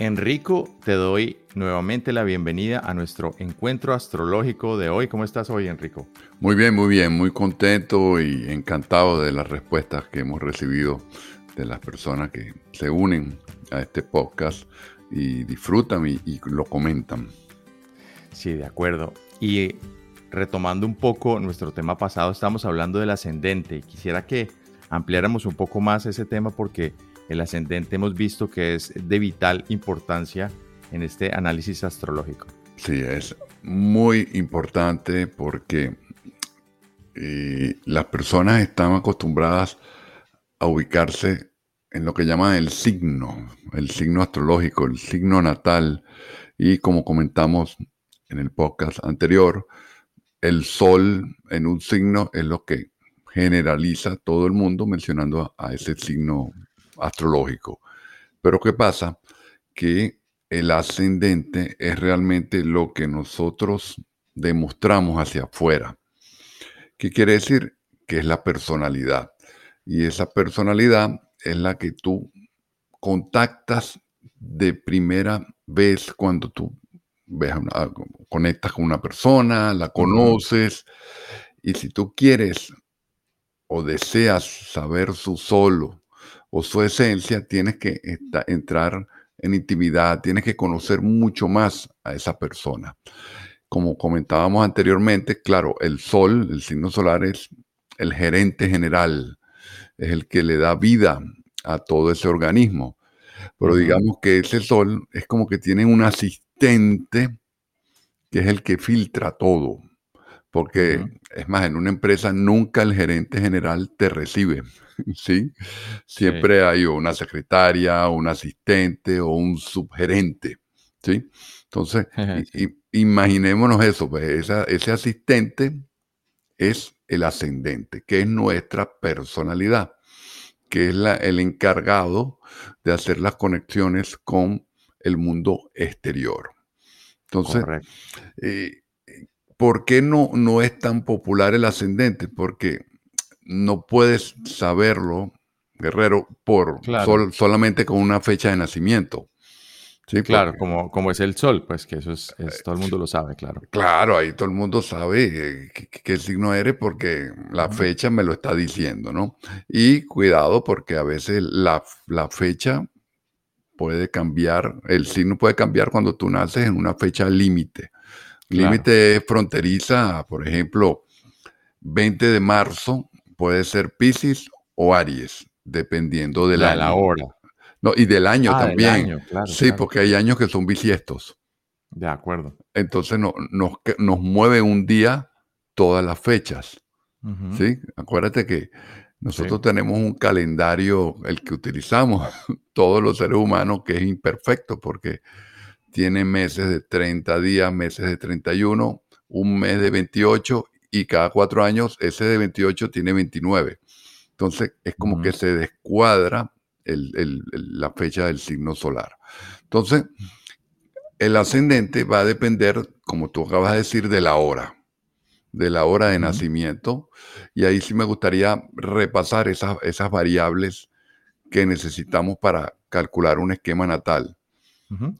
Enrico, te doy nuevamente la bienvenida a nuestro encuentro astrológico de hoy. ¿Cómo estás hoy, Enrico? Muy bien, muy bien, muy contento y encantado de las respuestas que hemos recibido de las personas que se unen a este podcast y disfrutan y, y lo comentan. Sí, de acuerdo. Y retomando un poco nuestro tema pasado, estamos hablando del ascendente. Quisiera que ampliáramos un poco más ese tema porque el ascendente hemos visto que es de vital importancia en este análisis astrológico. Sí, es muy importante porque eh, las personas están acostumbradas a ubicarse en lo que llaman el signo, el signo astrológico, el signo natal. Y como comentamos en el podcast anterior, el sol en un signo es lo que generaliza todo el mundo mencionando a, a ese signo astrológico. Pero ¿qué pasa? Que el ascendente es realmente lo que nosotros demostramos hacia afuera. ¿Qué quiere decir? Que es la personalidad. Y esa personalidad es la que tú contactas de primera vez cuando tú ves una, conectas con una persona, la conoces. Y si tú quieres o deseas saber su solo, o su esencia, tienes que entrar en intimidad, tienes que conocer mucho más a esa persona. Como comentábamos anteriormente, claro, el sol, el signo solar es el gerente general, es el que le da vida a todo ese organismo. Pero digamos que ese sol es como que tiene un asistente que es el que filtra todo. Porque, es más, en una empresa nunca el gerente general te recibe. ¿sí? Siempre hay una secretaria, un asistente o un subgerente, ¿sí? Entonces, imaginémonos eso, pues ese asistente es el ascendente, que es nuestra personalidad, que es el encargado de hacer las conexiones con el mundo exterior. Entonces, eh, ¿por qué no, no es tan popular el ascendente? Porque no puedes saberlo, Guerrero, por solamente con una fecha de nacimiento. Sí, claro, como, como es el sol, pues que eso es, todo el mundo lo sabe, claro. Claro, ahí todo el mundo sabe qué, signo eres porque la fecha me lo está diciendo, ¿no? Y cuidado porque a veces la, fecha puede cambiar, el signo puede cambiar cuando tú naces en una fecha límite. Límite es fronteriza, por ejemplo, 20 de marzo puede ser Pisces o Aries, dependiendo de la, la hora. No, y del año ah, también. sí, porque hay años que son bisiestos. De acuerdo. Entonces no, nos, nos mueve un día todas las fechas. ¿Sí? Acuérdate que nosotros tenemos un calendario, el que utilizamos todos los seres humanos, que es imperfecto porque tiene meses de 30 días, meses de 31, un mes de 28 y cada cuatro años ese de 28 tiene 29. Entonces es como que se descuadra la fecha del signo solar. Entonces, el ascendente va a depender, como tú acabas de decir, de la hora, de la hora de nacimiento. Y ahí sí me gustaría repasar esas, esas variables que necesitamos para calcular un esquema natal.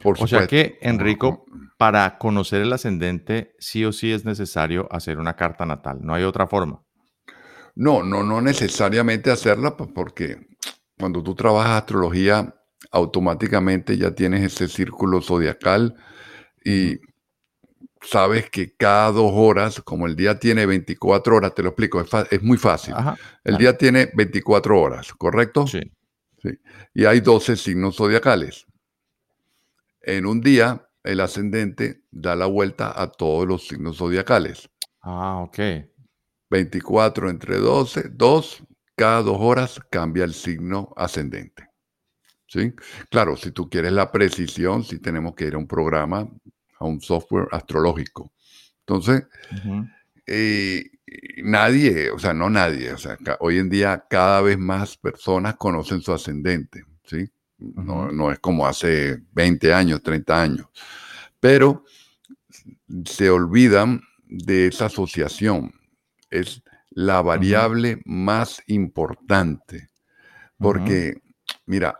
O sea que, Enrico, para conocer el ascendente, sí o sí es necesario hacer una carta natal. No hay otra forma. No, no, no necesariamente hacerla porque cuando tú trabajas astrología, automáticamente ya tienes ese círculo zodiacal y sabes que cada dos horas, como el día tiene 24 horas, te lo explico, es, muy fácil. el día tiene 24 horas, ¿correcto? Sí. sí. Y hay 12 signos zodiacales. En un día, el ascendente da la vuelta a todos los signos zodiacales. Ah, ok. 24 entre 12, 2, cada dos horas cambia el signo ascendente. ¿Sí? Claro, si tú quieres la precisión, sí tenemos que ir a un programa, a un software astrológico. Entonces, eh, nadie, o sea, no nadie, o sea, hoy en día cada vez más personas conocen su ascendente, ¿sí? No, no, es como hace 20 años, 30 años, pero se olvidan de esa asociación. Es la variable más importante. Porque, mira,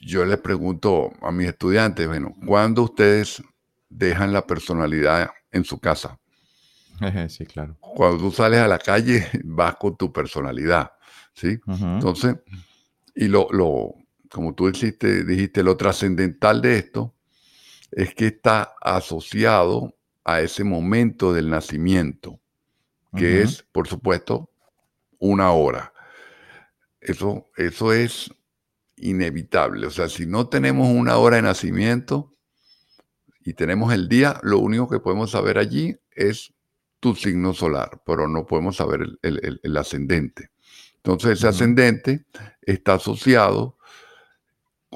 yo les pregunto a mis estudiantes, bueno, ¿cuándo ustedes dejan la personalidad en su casa? Sí, claro. Cuando tú sales a la calle, vas con tu personalidad, ¿sí? Entonces, y lo, lo, como tú dijiste, dijiste, lo trascendental de esto es que está asociado a ese momento del nacimiento, que es, por supuesto, una hora. Eso, eso es inevitable. O sea, si no tenemos una hora de nacimiento y tenemos el día, lo único que podemos saber allí es tu signo solar, pero no podemos saber el, ascendente. Entonces, ese ascendente está asociado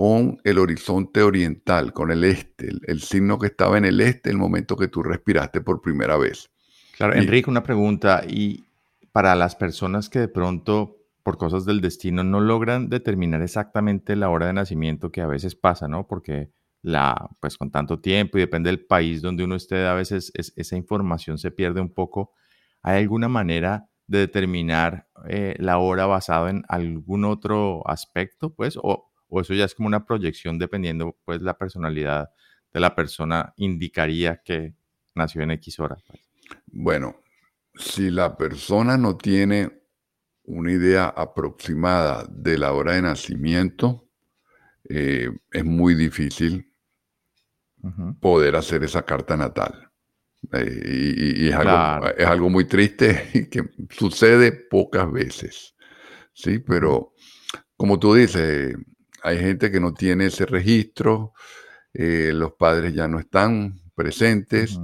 con el horizonte oriental, con el este, el, signo que estaba en el este el momento que tú respiraste por primera vez. Claro, Enrique, una pregunta, y para las personas que de pronto, por cosas del destino, no logran determinar exactamente la hora de nacimiento, que a veces pasa, ¿no? Porque la, pues con tanto tiempo y depende del país donde uno esté, a veces esa información se pierde un poco. ¿Hay alguna manera de determinar eh, la hora basado en algún otro aspecto, pues? O, o eso ya es como una proyección dependiendo pues la personalidad de la persona indicaría que nació en X hora. Pues. Bueno, si la persona no tiene una idea aproximada de la hora de nacimiento, eh, es muy difícil poder hacer esa carta natal. Eh, y, es, algo, es, algo, muy triste y que sucede pocas veces. Sí, pero como tú dices, hay gente que no tiene ese registro, eh, los padres ya no están presentes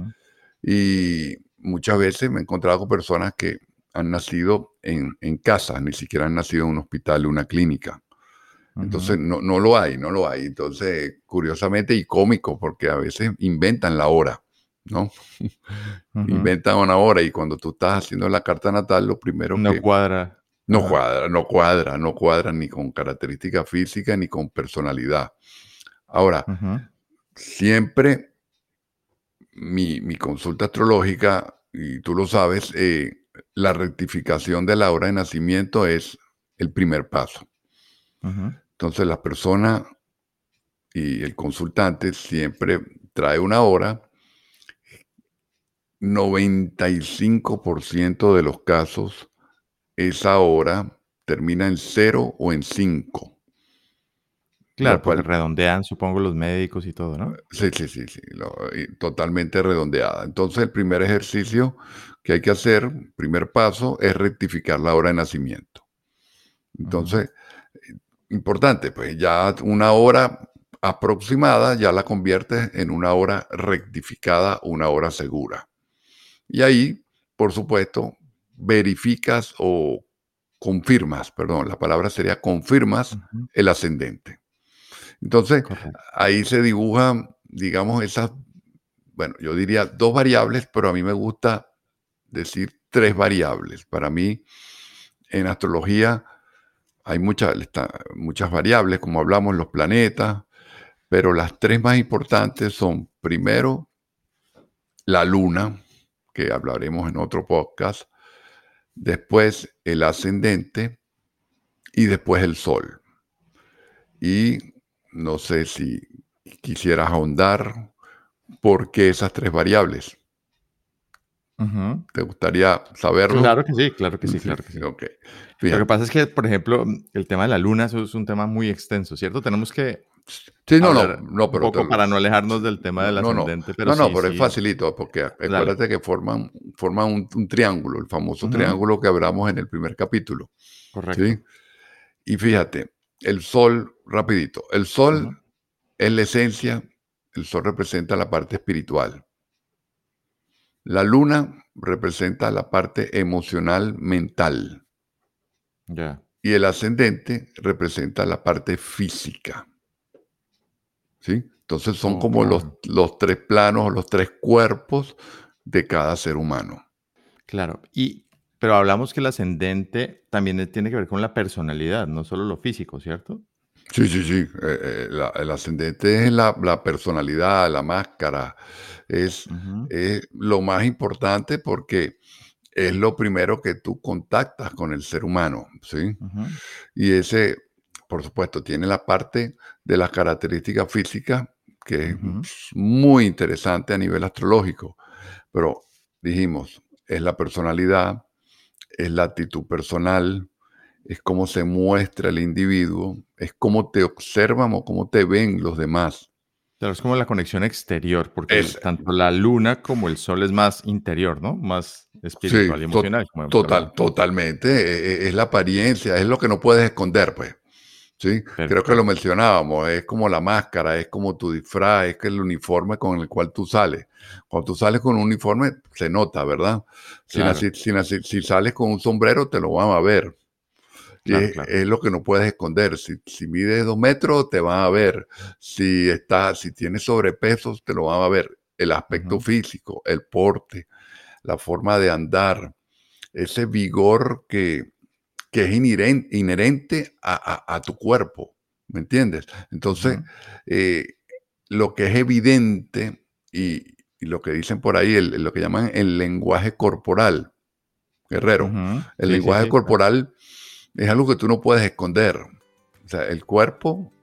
y muchas veces me he encontrado con personas que han nacido en, casa, ni siquiera han nacido en un hospital o una clínica. Entonces no, no, lo hay, no lo hay. Entonces, curiosamente y cómico, porque a veces inventan la hora, ¿no? inventan una hora y cuando tú estás haciendo la carta natal, lo primero no cuadra. No cuadra, no cuadra, no cuadra ni con características físicas ni con personalidad. Ahora, siempre mi, consulta astrológica, y tú lo sabes, eh, la rectificación de la hora de nacimiento es el primer paso. Entonces la persona y el consultante siempre trae una hora. 95% de los casos esa hora termina en cero o en cinco. Claro, pues redondean, supongo, los médicos y todo, ¿no? Sí, sí, sí, sí, totalmente redondeada. Entonces, el primer ejercicio que hay que hacer, primer paso, es rectificar la hora de nacimiento. Entonces, importante, pues ya una hora aproximada ya la conviertes en una hora rectificada, una hora segura. Y ahí, por supuesto, verificas o confirmas, perdón, la palabra sería confirmas el ascendente. Entonces, ahí se dibujan, digamos, esas, bueno, yo diría dos variables, pero a mí me gusta decir tres variables. Para mí, en astrología hay muchas, muchas variables, como hablamos, los planetas, pero las tres más importantes son, primero, la luna, que hablaremos en otro podcast, después el ascendente y después el sol. Y no sé si quisieras ahondar por qué esas tres variables. ¿Te gustaría saberlo? Claro que sí, claro que sí, claro que sí. Lo que pasa es que, por ejemplo, el tema de la luna eso es un tema muy extenso, ¿cierto? Tenemos que Sí, no, no, no, pero un poco para no alejarnos del tema del ascendente. No, pero no, no, pero es facilito, porque acuérdate que forman, forman un, triángulo, el famoso triángulo que hablamos en el primer capítulo. Correcto. Y fíjate, el sol, rapidito, el sol es la esencia, el sol representa la parte espiritual. La luna representa la parte emocional, mental. Ya. Y el ascendente representa la parte física. ¿Sí? Entonces son como los, los tres planos, los tres cuerpos de cada ser humano. Claro. Y pero hablamos que el ascendente también tiene que ver con la personalidad, no solo lo físico, ¿cierto? Sí, sí, sí. Eh, eh, el ascendente es la, personalidad, la máscara. Es, lo más importante porque es lo primero que tú contactas con el ser humano, ¿sí? Y ese, por supuesto, tiene la parte de las características físicas que es muy interesante a nivel astrológico. Pero dijimos, es la personalidad, es la actitud personal, es cómo se muestra el individuo, es cómo te observan o cómo te ven los demás. Claro, es como la conexión exterior, porque tanto la luna como el sol es más interior, ¿no? Más espiritual y emocional. total, totalmente. E, e, es, la apariencia, es lo que no puedes esconder, pues. Sí, creo que lo mencionábamos, es como la máscara, es como tu disfraz, es que el uniforme con el cual tú sales. Cuando tú sales con un uniforme, se nota, ¿verdad? Si, sales con un sombrero, te lo van a ver. es, lo que no puedes esconder. Si, si mides dos metros, te van a ver. Si, está, si tienes sobrepeso, te lo van a ver. El aspecto físico, el porte, la forma de andar, ese vigor que, que es inherente, a, tu cuerpo, ¿me entiendes? Entonces, eh, lo que es evidente y, lo que dicen por ahí, lo que llaman el lenguaje corporal, guerrero, el lenguaje corporal es algo que tú no puedes esconder. O sea, el cuerpo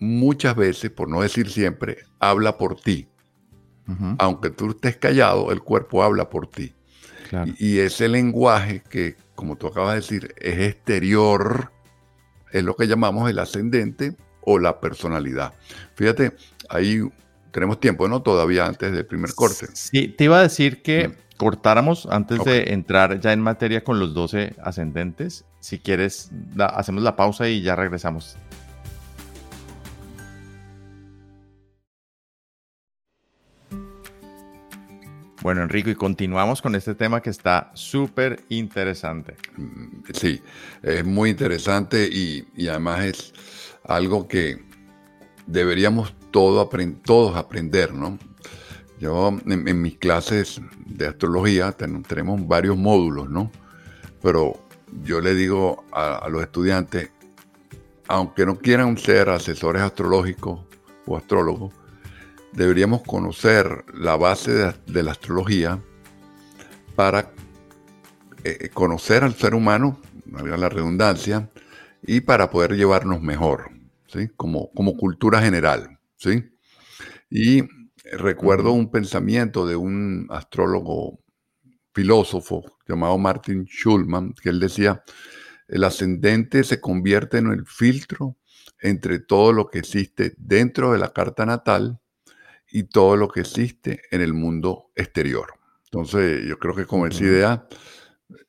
muchas veces, por no decir siempre, habla por ti. Aunque tú estés callado, el cuerpo habla por ti. y, ese lenguaje que como tú acabas de decir, es exterior, es lo que llamamos el ascendente o la personalidad. Fíjate, ahí tenemos tiempo, ¿no? Todavía antes del primer corte. Sí, te iba a decir que mm. cortáramos antes de entrar ya en materia con los 12 ascendentes. Si quieres, hacemos la pausa y ya regresamos. Bueno, Enrico, y continuamos con este tema que está súper interesante. Mm, sí, es muy interesante y, además es algo que deberíamos todos aprender, ¿no? Yo en, mis clases de astrología tenemos varios módulos, ¿no? Pero yo le digo a los estudiantes, aunque no quieran ser asesores astrológicos o astrólogos, deberíamos conocer la base de, la astrología para eh, conocer al ser humano, la redundancia, y para poder llevarnos mejor, ¿sí? como, como cultura general. ¿sí? Y recuerdo un pensamiento de un astrólogo filósofo llamado Martin Schulman, que él decía, el ascendente se convierte en el filtro entre todo lo que existe dentro de la carta natal y todo lo que existe en el mundo exterior. Entonces, yo creo que con esa idea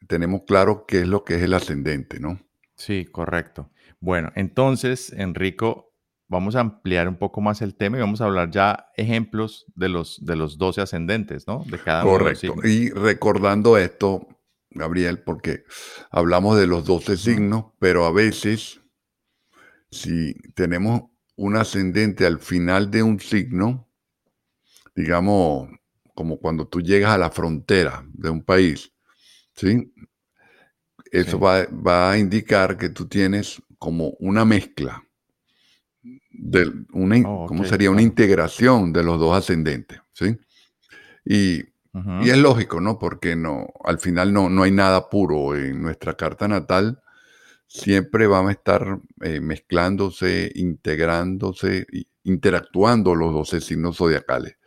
tenemos claro qué es lo que es el ascendente, ¿no? Sí, correcto. Bueno, entonces, Enrico, vamos a ampliar un poco más el tema y vamos a hablar ya ejemplos de los, de los 12 ascendentes, ¿no? De cada Correcto. y recordando esto, Gabriel, porque hablamos de los 12 signos, pero a veces, si tenemos un ascendente al final de un signo, digamos, como cuando tú llegas a la frontera de un país, ¿sí? Eso Va, a indicar que tú tienes como una mezcla, de una, oh, ¿cómo sería? Una integración de los dos ascendentes, ¿sí? Y, es lógico, ¿no? Porque no, al final no, no hay nada puro en nuestra carta natal. Siempre vamos a estar eh, mezclándose, integrándose, interactuando los 12 signos zodiacales.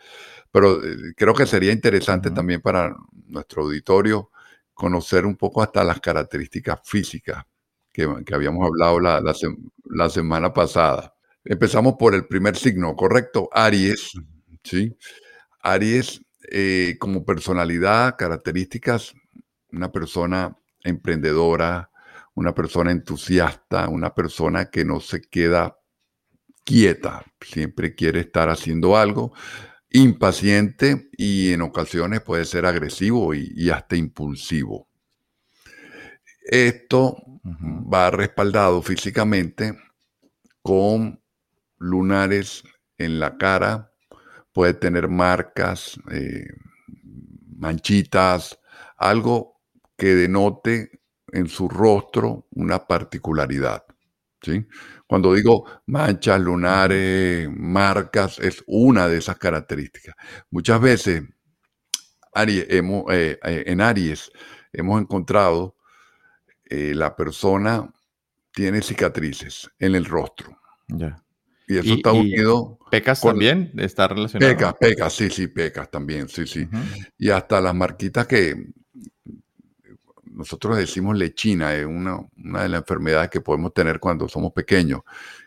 Pero eh, creo que sería interesante también para nuestro auditorio conocer un poco hasta las características físicas que, habíamos hablado la, semana pasada. Empezamos por el primer signo, ¿correcto? Aries, ¿sí? Aries, eh, como personalidad, características, una persona emprendedora, una persona entusiasta, una persona que no se queda quieta, siempre quiere estar haciendo algo, impaciente y en ocasiones puede ser agresivo y, hasta impulsivo. Esto va respaldado físicamente con lunares en la cara, puede tener marcas, eh, manchitas, algo que denote en su rostro una particularidad. ¿sí? Cuando digo manchas, lunares, marcas, es una de esas características. Muchas veces hemos, eh, eh, en Aries hemos encontrado eh, la persona tiene cicatrices en el rostro. Y eso está unido. ¿Pecas también? ¿Está relacionado? Pecas, pecas, sí, sí, pecas también, sí, sí. Y hasta las marquitas que, nosotros decimos lechina, es una, de las enfermedades que podemos tener cuando somos pequeños,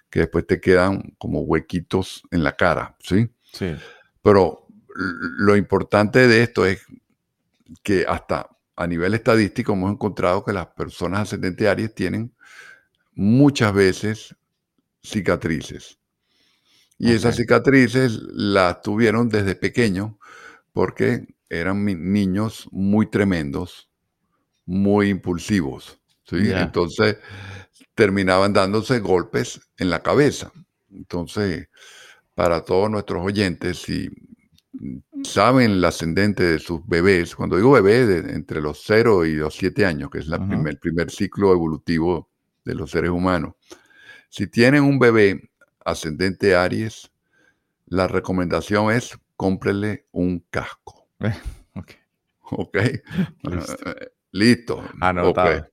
que después te quedan como huequitos en la cara, ¿sí? Sí. Pero lo importante de esto es que hasta a nivel estadístico hemos encontrado que las personas ascendentes Aries tienen muchas veces cicatrices. Y esas cicatrices las tuvieron desde pequeños porque eran niños muy tremendos, muy impulsivos. ¿sí? Entonces terminaban dándose golpes en la cabeza. Entonces, para todos nuestros oyentes, si saben el ascendente de sus bebés, cuando digo bebé, entre los 0 y los 7 años, que es la el primer ciclo evolutivo de los seres humanos, si tienen un bebé ascendente Aries, la recomendación es cómprele un casco. ok. Ok. Listo. Anotado.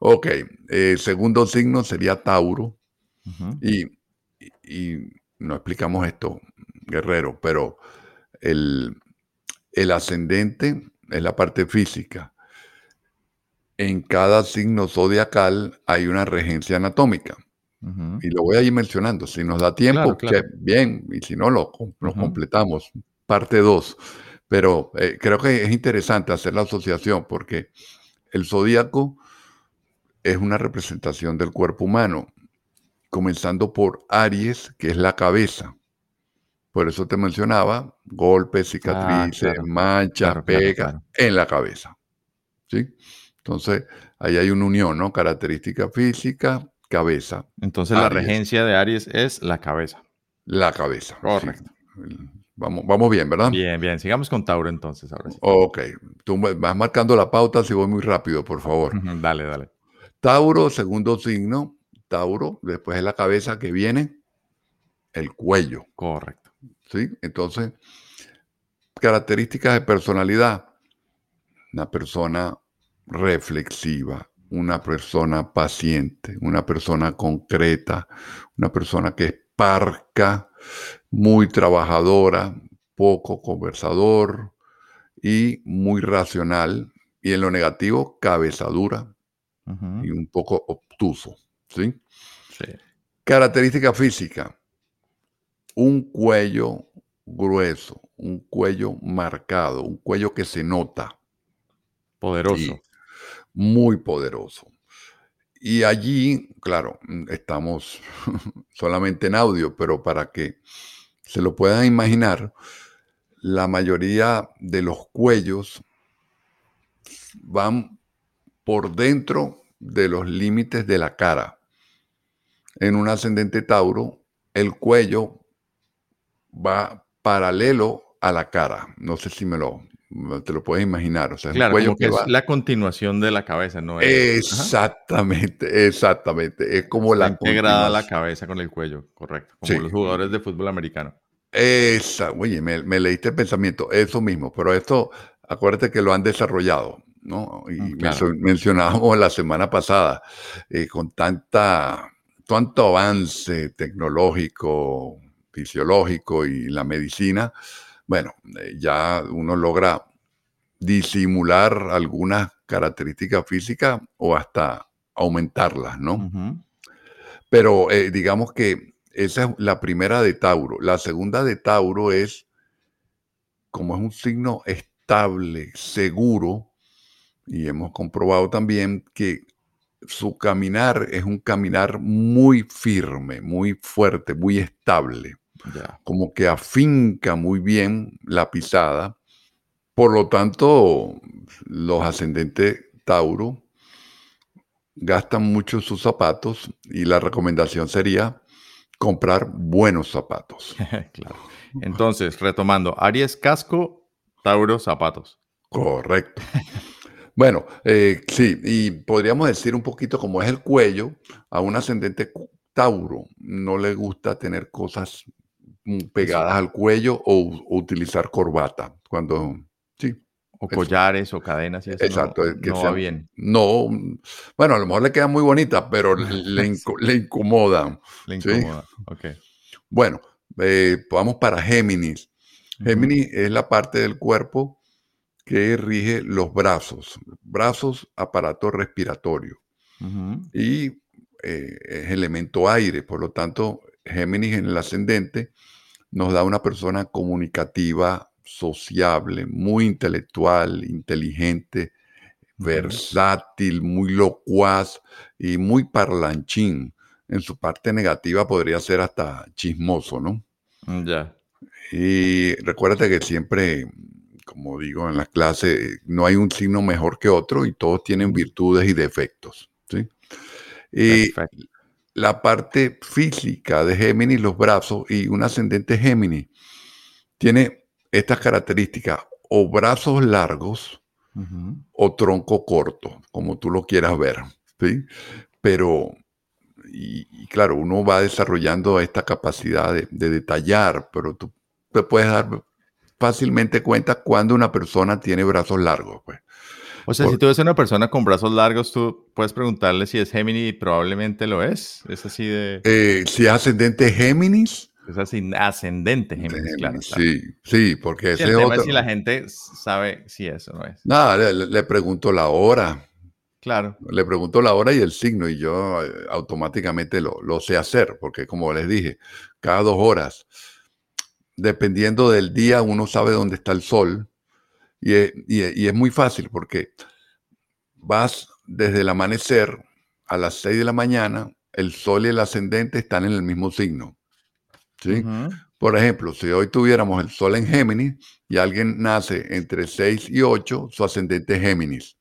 Ok. Eh, segundo signo sería Tauro. y, no explicamos esto, guerrero, pero el, ascendente es la parte física. En cada signo zodiacal hay una regencia anatómica. Y lo voy a ir mencionando. Si nos da tiempo, bien, y si no, lo, completamos. Parte 2. Pero eh, creo que es interesante hacer la asociación porque el zodíaco es una representación del cuerpo humano, comenzando por Aries, que es la cabeza. Por eso te mencionaba golpes, ah, cicatrices, manchas, pegas en la cabeza. ¿Sí? Entonces, ahí hay una unión, ¿no? Característica física, cabeza. Entonces, la regencia de Aries es la cabeza. La cabeza. Correcto. Vamos, bien, ¿verdad? Bien, bien. Sigamos con Tauro entonces. Ahora Ok. Tú vas marcando la pauta si voy muy rápido, por favor. dale, dale. Tauro, segundo signo. Tauro, después de la cabeza que viene el cuello. Correcto. ¿Sí? Entonces, características de personalidad. Una persona reflexiva, una persona paciente, una persona concreta, una persona que es parca, muy trabajadora, poco conversador y muy racional. Y en lo negativo, cabezadura y un poco obtuso. ¿sí? Característica física. Un cuello grueso, un cuello marcado, un cuello que se nota. Poderoso. muy poderoso. Y allí, claro, estamos solamente en audio, pero para que se lo puedan imaginar, la mayoría de los cuellos van por dentro de los límites de la cara. En un ascendente Tauro, el cuello va paralelo a la cara. No sé si me lo, te lo puedes imaginar. O sea, claro, que, es la continuación de la cabeza, ¿no? exactamente, exactamente. Es como la integrada la cabeza con el cuello, correcto. Como los jugadores de fútbol americano. Esa, oye, me, leíste el pensamiento, eso mismo, pero esto, acuérdate que lo han desarrollado, ¿no? Y mm, mencionábamos la semana pasada, eh, con tanta, tanto avance tecnológico, fisiológico y la medicina, bueno, eh, ya uno logra disimular algunas características físicas o hasta aumentarlas, ¿no? Pero eh, digamos que esa es la primera de Tauro. La segunda de Tauro es, como es un signo estable, seguro, y hemos comprobado también que su caminar es un caminar muy firme, muy fuerte, muy estable, Como que afinca muy bien la pisada. Por lo tanto, los ascendentes Tauro gastan mucho sus zapatos y la recomendación sería comprar buenos zapatos. claro. Entonces, retomando, Aries casco, Tauro zapatos. Correcto. Bueno, eh, sí, y podríamos decir un poquito como es el cuello, a un ascendente Tauro no le gusta tener cosas pegadas al cuello o, utilizar corbata. Cuando, sí, O Eso. collares o cadenas y eso no- Exacto, es que no, va bien. no, mm, bueno, a lo mejor le quedan muy bonitas, pero le, le incomodan. Le Sí. incomoda. Ok. Bueno, eh, vamos para Géminis. Géminis es la parte del cuerpo que rige los brazos, brazos, aparato respiratorio y eh, es elemento aire, por lo tanto, Géminis en el ascendente nos da una persona comunicativa, sociable, muy intelectual, inteligente, versátil, muy locuaz y muy parlanchín. En su parte negativa podría ser hasta chismoso, ¿no? Mm, Ya. Y recuérdate que siempre, como digo en las clases, no hay un signo mejor que otro y todos tienen virtudes y defectos. ¿sí? Y Perfecto. La parte física de Géminis, los brazos y un ascendente Géminis, tiene estas características, o brazos largos o tronco corto, como tú lo quieras ver. ¿sí? Pero, y, y claro, uno va desarrollando esta capacidad de, de detallar, pero tú te puedes dar fácilmente cuenta cuando una persona tiene brazos largos. Pues. O sea, Por- si tú ves a una persona con brazos largos, tú puedes preguntarle si es Gemini y probablemente lo es. Es así de... Eh, si es ascendente Géminis, Es así ascendente Géminis, claro. Géminis, claro. sí, sí, porque Sí, ese el es tema otro. es si la gente sabe si eso no es. Nada, le, le- le pregunto la hora, Claro. le pregunto la hora y el signo y yo eh, automáticamente lo, lo sé hacer, porque como les dije, cada dos horas, dependiendo del día, uno sabe dónde está el sol y es, y es- y es muy fácil porque vas desde el amanecer a las 6 de la mañana, el sol y el ascendente están en el mismo signo. ¿sí? Por ejemplo, si hoy tuviéramos el Sol en Géminis y alguien nace entre 6 y 8, su ascendente es Géminis.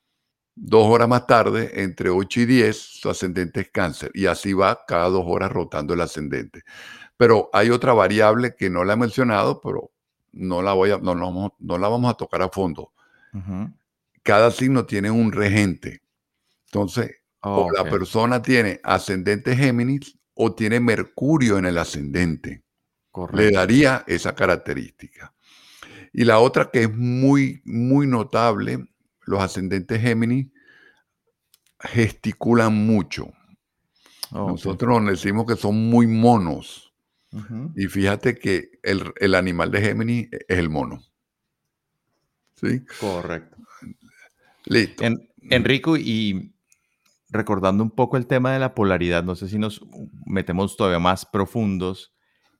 Dos horas más tarde, entre 8 y 10, su ascendente es Cáncer. Y así va cada dos horas rotando el ascendente. Pero hay otra variable que no la he mencionado, pero no la, voy a, no, la vamos- no la vamos a tocar a fondo. Cada signo tiene un regente. Entonces, Oh, o la ok. persona tiene ascendente Géminis o tiene Mercurio en el ascendente le daría esa característica. Y la otra que es muy, muy notable, los ascendentes Géminis gesticulan mucho. Oh. Nosotros nos decimos que son muy monos. Y fíjate que el, el animal de Géminis es el mono. ¿Sí? Correcto. Listo. En- Enrico, y recordando un poco el tema de la polaridad, no sé si nos metemos todavía más profundos.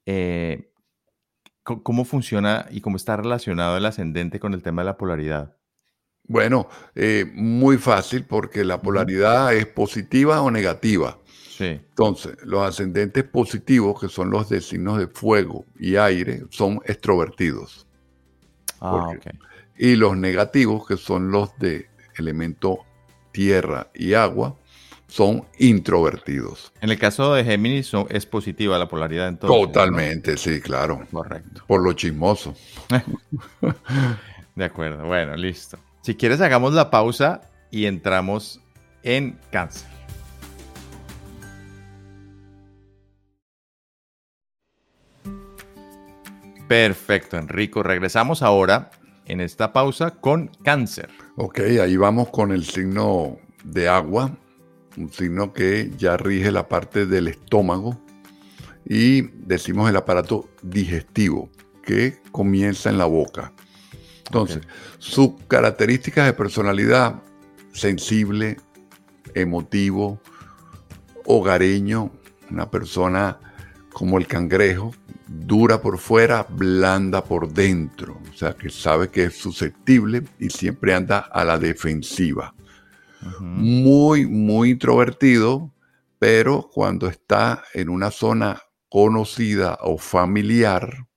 eh, ¿Cómo funciona y cómo está relacionado el ascendente con el tema de la polaridad? Bueno, eh, muy fácil porque la polaridad es positiva o negativa. Sí. Entonces, los ascendentes positivos, que son los de signos de fuego y aire, son extrovertidos. Ah, Porque- ok. Y los negativos, que son los de elemento tierra y agua, son introvertidos. En el caso de Géminis es positiva la polaridad entonces. ¿no? Totalmente, sí, claro. Correcto. Por lo chismoso. De acuerdo. Bueno, listo. Si quieres, hagamos la pausa y entramos en cáncer. Perfecto, Enrico. Regresamos ahora en esta pausa con cáncer. Ok, ahí vamos con el signo de agua, un signo que ya rige la parte del estómago y decimos el aparato digestivo, que comienza en la boca. Entonces, sus características de personalidad, sensible, emotivo, hogareño, una persona como el cangrejo, dura por fuera, blanda por dentro. O sea, que sabe que es susceptible y siempre anda a la defensiva. Muy, muy introvertido, pero cuando está en una zona conocida o familiar,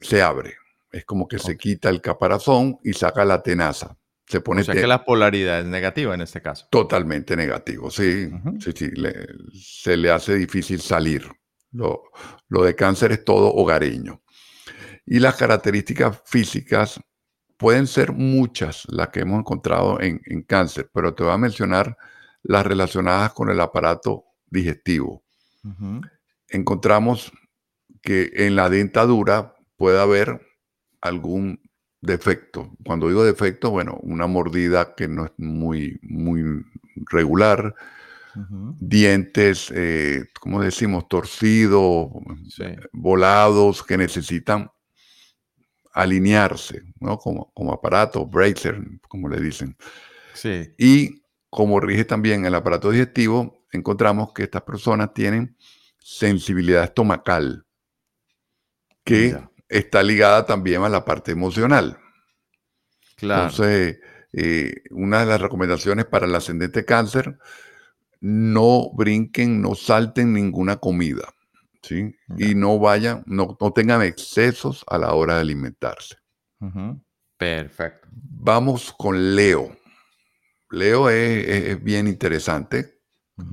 se abre. Es como que se quita el caparazón y saca la tenaza. Se pone o sea que la polaridad es negativa en este caso. Totalmente negativo, sí. Sí, sí. se le hace difícil salir. Lo, de cáncer es todo hogareño. Y las características físicas pueden ser muchas las que hemos encontrado en, cáncer, pero te voy a mencionar las relacionadas con el aparato digestivo. Encontramos que en la dentadura puede haber algún defecto. Cuando digo defecto, bueno, una mordida que no es muy, muy regular, dientes, eh, como decimos, torcidos, volados, que necesitan alinearse, ¿no? Como, como aparato, bracer, como le dicen. Sí. Y como rige también el aparato digestivo, encontramos que estas personas tienen sensibilidad estomacal, que está ligada también a la parte emocional. Claro. Entonces, eh, una de las recomendaciones para el ascendente cáncer no brinquen, no salten ninguna comida, ¿sí? Y no vayan, no, tengan excesos a la hora de alimentarse. Perfecto. Vamos con Leo. Leo es, bien interesante.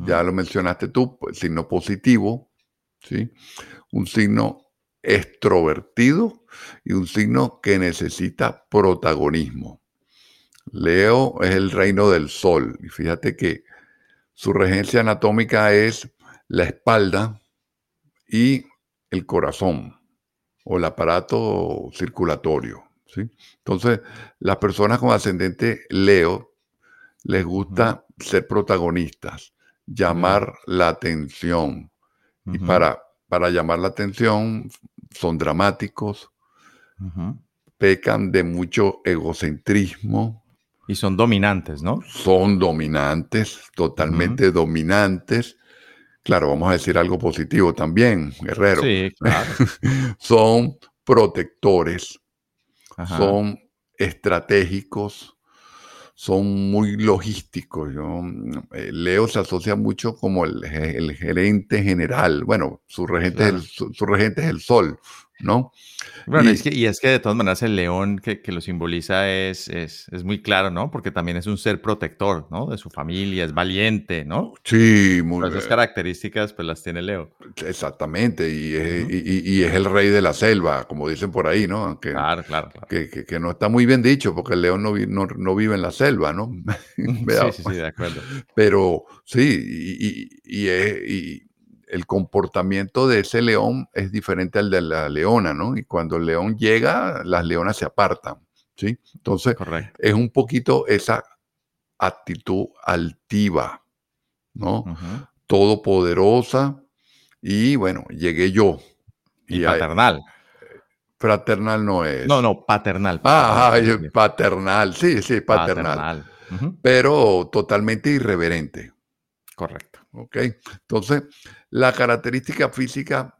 Ya lo mencionaste tú, pues, signo positivo, ¿sí? Un signo extrovertido y un signo que necesita protagonismo. Leo es el reino del sol. Y fíjate que su regencia anatómica es la espalda y el corazón o el aparato circulatorio. ¿sí? Entonces, las personas con ascendente Leo les gusta ser protagonistas, llamar la atención. Y para, para llamar la atención son dramáticos, pecan de mucho egocentrismo, y son dominantes, ¿no? Son dominantes, totalmente dominantes. Claro, vamos a decir algo positivo también, Guerrero. Sí, claro. son protectores, son estratégicos, son muy logísticos. Eh, Leo se asocia mucho como el, gerente general. Bueno, su regente, su regente es el sol, ¿no? Bueno, y, es que, y es que de todas maneras el león que, lo simboliza es, es, muy claro, ¿no? Porque también es un ser protector, ¿no? De su familia, es valiente, ¿no? Sí, muy Esas características pues las tiene Leo. Exactamente, y es, el rey de la selva, como dicen por ahí, ¿no? claro, claro. Que, no está muy bien dicho, porque el león no, no, vive en la selva, ¿no? sí, sí, sí, de acuerdo. Pero sí, y, y el comportamiento de ese león es diferente al de la leona, ¿no? Y cuando el león llega, las leonas se apartan, ¿sí? Entonces, es un poquito esa actitud altiva, ¿no? Todopoderosa y bueno, llegué yo. Y, paternal. fraternal no es. No, no, paternal. Ah, paternal, sí, sí, paternal. Pero totalmente irreverente. Correcto. ¿Ok? Entonces, la característica física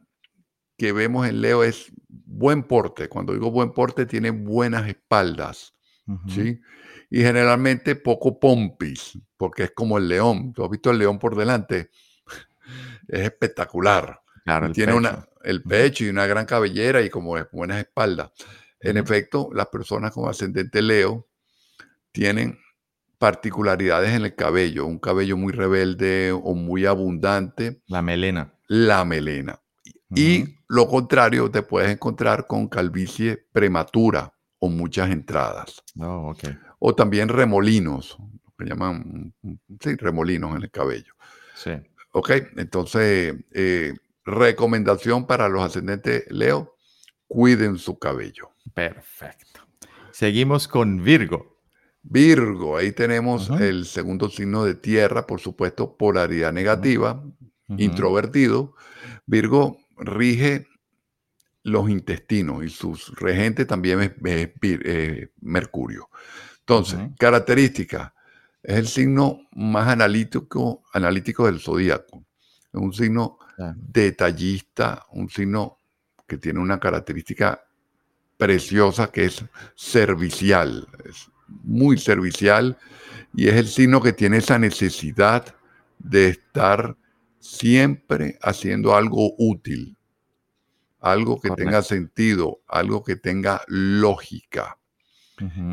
que vemos en Leo es buen porte. Cuando digo buen porte, tiene buenas espaldas, ¿sí? Y generalmente poco pompis, porque es como el león. Tú has visto el león por delante. Es espectacular. Claro, tiene Una, el pecho y una gran cabellera y como buenas espaldas. En efecto, las personas con ascendente Leo tienen particularidades en el cabello, un cabello muy rebelde o muy abundante. La melena. La melena. Y lo contrario, te puedes encontrar con calvicie prematura o muchas entradas. Oh, okay. O también remolinos, que llaman, sí, remolinos en el cabello. Sí. Ok, entonces, eh, recomendación para los ascendentes Leo, cuiden su cabello. Perfecto. Seguimos con Virgo. Virgo, ahí tenemos el segundo signo de tierra, por supuesto, polaridad negativa, introvertido. Virgo rige los intestinos y sus regentes también es, eh, Mercurio. Entonces, características. Es el signo más analítico, analítico del zodíaco. Es un signo detallista, un signo que tiene una característica preciosa que es servicial. Es muy servicial y es el signo que tiene esa necesidad de estar siempre haciendo algo útil, algo que tenga sentido, algo que tenga lógica.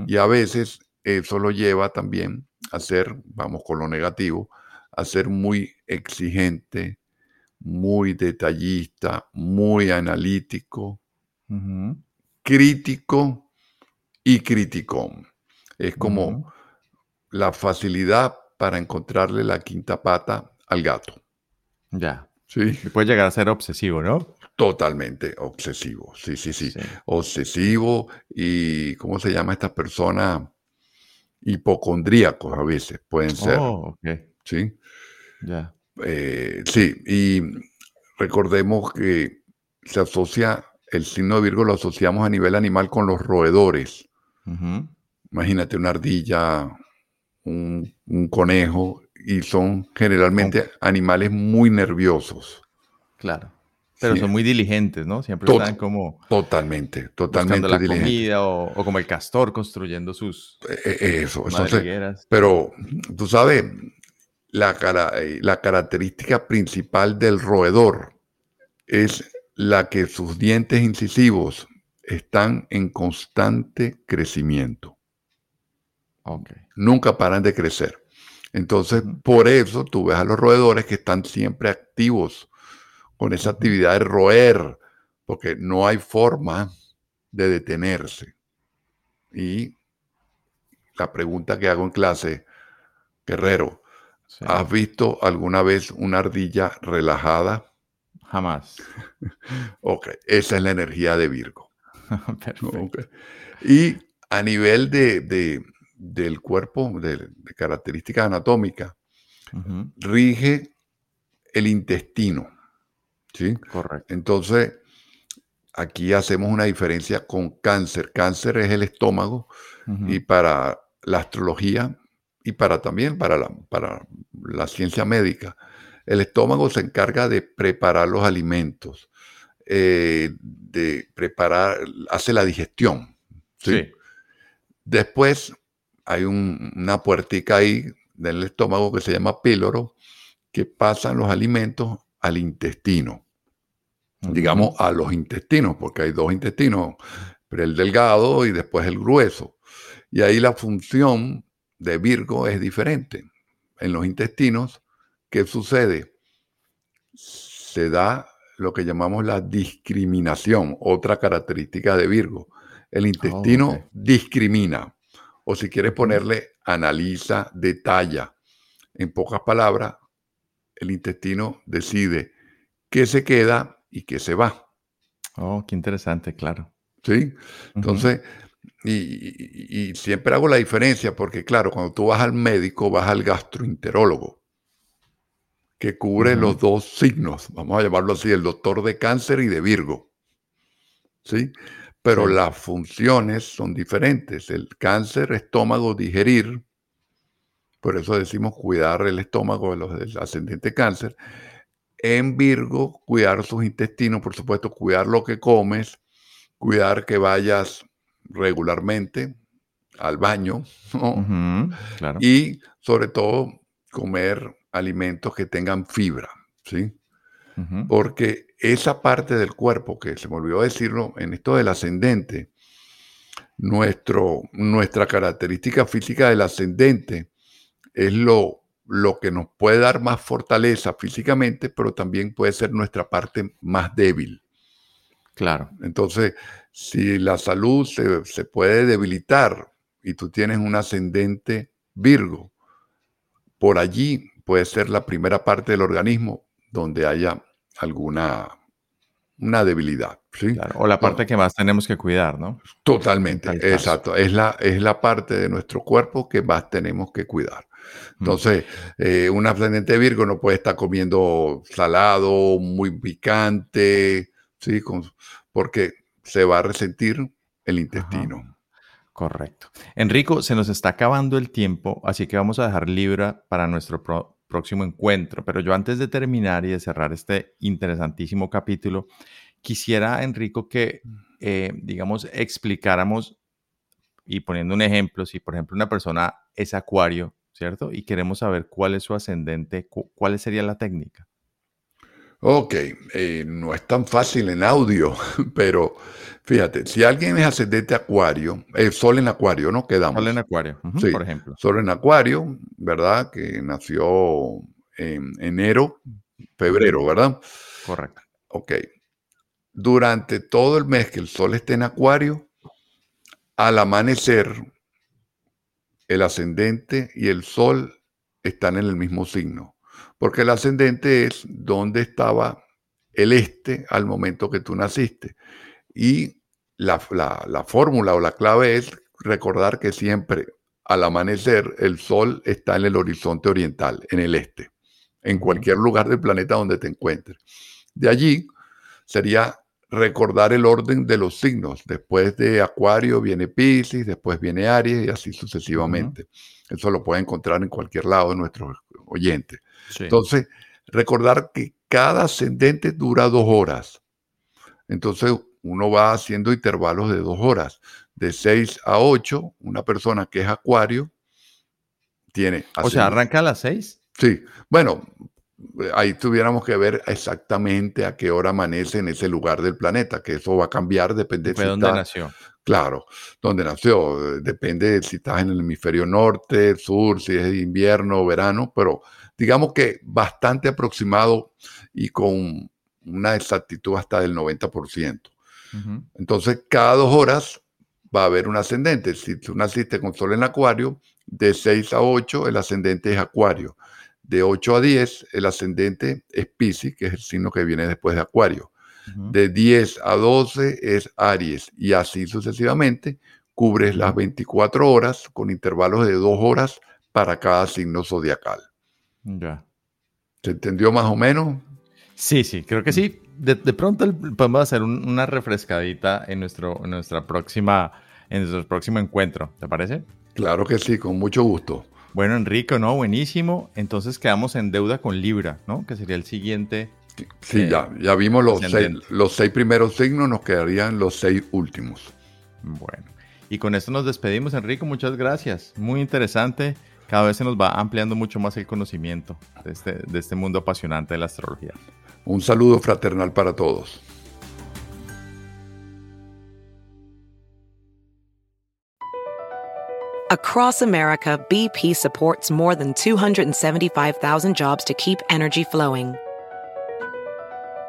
Y a veces eso lo lleva también a ser, vamos con lo negativo, a ser muy exigente, muy detallista, muy analítico, crítico y criticón. Es como la facilidad para encontrarle la quinta pata al gato. Ya. Sí. puede llegar a ser obsesivo, ¿no? Totalmente obsesivo, sí, sí, sí, Obsesivo y, ¿cómo se llama esta persona? Hipocondríacos a veces pueden ser. Oh, ok. Sí. Ya. Eh, sí, y recordemos que se asocia, el signo de Virgo lo asociamos a nivel animal con los roedores. Imagínate una ardilla, un, conejo, y son generalmente animales muy nerviosos. Claro. Pero son muy diligentes, ¿no? Siempre están como... Totalmente, totalmente la comida o, como el castor construyendo sus... E, e, eso, pero tú sabes, la, la característica principal del roedor es la que sus dientes incisivos están en constante crecimiento. Nunca paran de crecer. Entonces, por eso tú ves a los roedores que están siempre activos con esa actividad de roer, porque no hay forma de detenerse. Y la pregunta que hago en clase, Guerrero, ¿has visto alguna vez una ardilla relajada? Jamás. ok, esa es la energía de Virgo. Y a nivel de, del cuerpo, de, características anatómicas, rige el intestino. ¿sí? Correcto. Entonces, aquí hacemos una diferencia con cáncer. Cáncer es el estómago y para la astrología y para también para la, para la ciencia médica, el estómago se encarga de preparar los alimentos, eh, de preparar, hace la digestión. ¿sí? Después hay una puertica ahí del estómago que se llama píloro, que pasan los alimentos al intestino. Digamos a los intestinos, porque hay dos intestinos, pero el delgado y después el grueso. Y ahí la función de Virgo es diferente. En los intestinos, ¿qué sucede? Se da lo que llamamos la discriminación, otra característica de Virgo. El intestino discrimina, o si quieres ponerle, analiza, detalla. En pocas palabras, el intestino decide qué se queda y qué se va. Oh, qué interesante, claro. Sí, entonces, y, siempre hago la diferencia porque, claro, cuando tú vas al médico, vas al gastroenterólogo, que cubre los dos signos, vamos a llamarlo así, el doctor de cáncer y de Virgo. ¿Sí? Pero las funciones son diferentes. El cáncer, estómago, digerir, por eso decimos cuidar el estómago de los del ascendente cáncer. En Virgo, cuidar sus intestinos, por supuesto, cuidar lo que comes, cuidar que vayas regularmente al baño y sobre todo comer alimentos que tengan fibra, ¿sí? Porque esa parte del cuerpo, que se me olvidó decirlo en esto del ascendente, nuestro, nuestra característica física del ascendente es lo, lo que nos puede dar más fortaleza físicamente, pero también puede ser nuestra parte más débil. Claro. Entonces, si la salud se, puede debilitar y tú tienes un ascendente Virgo, por allí puede ser la primera parte del organismo donde haya alguna una debilidad. ¿sí? o la parte que más tenemos que cuidar, ¿no? Totalmente, exacto. Es la, es la parte de nuestro cuerpo que más tenemos que cuidar. Entonces, eh, un ascendente Virgo no puede estar comiendo salado, muy picante, ¿sí? Con, porque se va a resentir el intestino. Correcto. Enrico, se nos está acabando el tiempo, así que vamos a dejar Libra para nuestro próximo encuentro. Pero yo antes de terminar y de cerrar este interesantísimo capítulo, quisiera, Enrico, que, eh, digamos, explicáramos y poniendo un ejemplo, si por ejemplo una persona es acuario, ¿cierto? Y queremos saber cuál es su ascendente, ¿cuál sería la técnica? Ok, eh, no es tan fácil en audio, pero fíjate, si alguien es ascendente acuario, el sol en acuario, ¿no? Quedamos. Sol en acuario, por ejemplo. Sol en acuario, ¿verdad? Que nació en enero, febrero, ¿verdad? Correcto. Ok. Durante todo el mes que el sol esté en acuario, al amanecer, el ascendente y el sol están en el mismo signo, porque el ascendente es donde estaba el este al momento que tú naciste. Y la, fórmula o la clave es recordar que siempre al amanecer el sol está en el horizonte oriental, en el este, en cualquier lugar del planeta donde te encuentres. De allí sería recordar el orden de los signos. Después de Acuario viene Pisces, después viene Aries y así sucesivamente. Eso lo puede encontrar en cualquier lado de nuestros oyentes. Entonces, recordar que cada ascendente dura dos horas. Entonces, uno va haciendo intervalos de dos horas. De seis a ocho, una persona que es Acuario tiene... O sea, arranca a las seis. Sí. Bueno, ahí tuviéramos que ver exactamente a qué hora amanece en ese lugar del planeta, que eso va a cambiar, depende de dónde nació. Claro, dónde nació, depende de si estás en el hemisferio norte, sur, si es invierno o verano, pero digamos que bastante aproximado y con una exactitud hasta del 90%. Entonces, cada dos horas va a haber un ascendente. Si tú naciste con sol en acuario, de 6 a 8 el ascendente es acuario. De 8 a 10, el ascendente es Pisces, que es el signo que viene después de Acuario. De 10 a 12 es Aries y así sucesivamente cubres las 24 horas con intervalos de 2 horas para cada signo zodiacal. Ya. ¿Se entendió más o menos? Sí, sí, creo que sí. De, pronto podemos hacer una refrescadita en nuestro, en nuestra próxima, en nuestro próximo encuentro, ¿te parece? Claro que sí, con mucho gusto. Bueno, Enrico, ¿no? Buenísimo. Entonces quedamos en deuda con Libra, ¿no? Que sería el siguiente. Sí, eh, ya, ya vimos los seis, los seis primeros signos, nos quedarían los seis últimos. Bueno, y con esto nos despedimos, Enrico. Muchas gracias. Muy interesante. Cada vez se nos va ampliando mucho más el conocimiento de este, de este mundo apasionante de la astrología. Un saludo fraternal para todos. Across America, BP supports more than 275,000 jobs to keep energy flowing.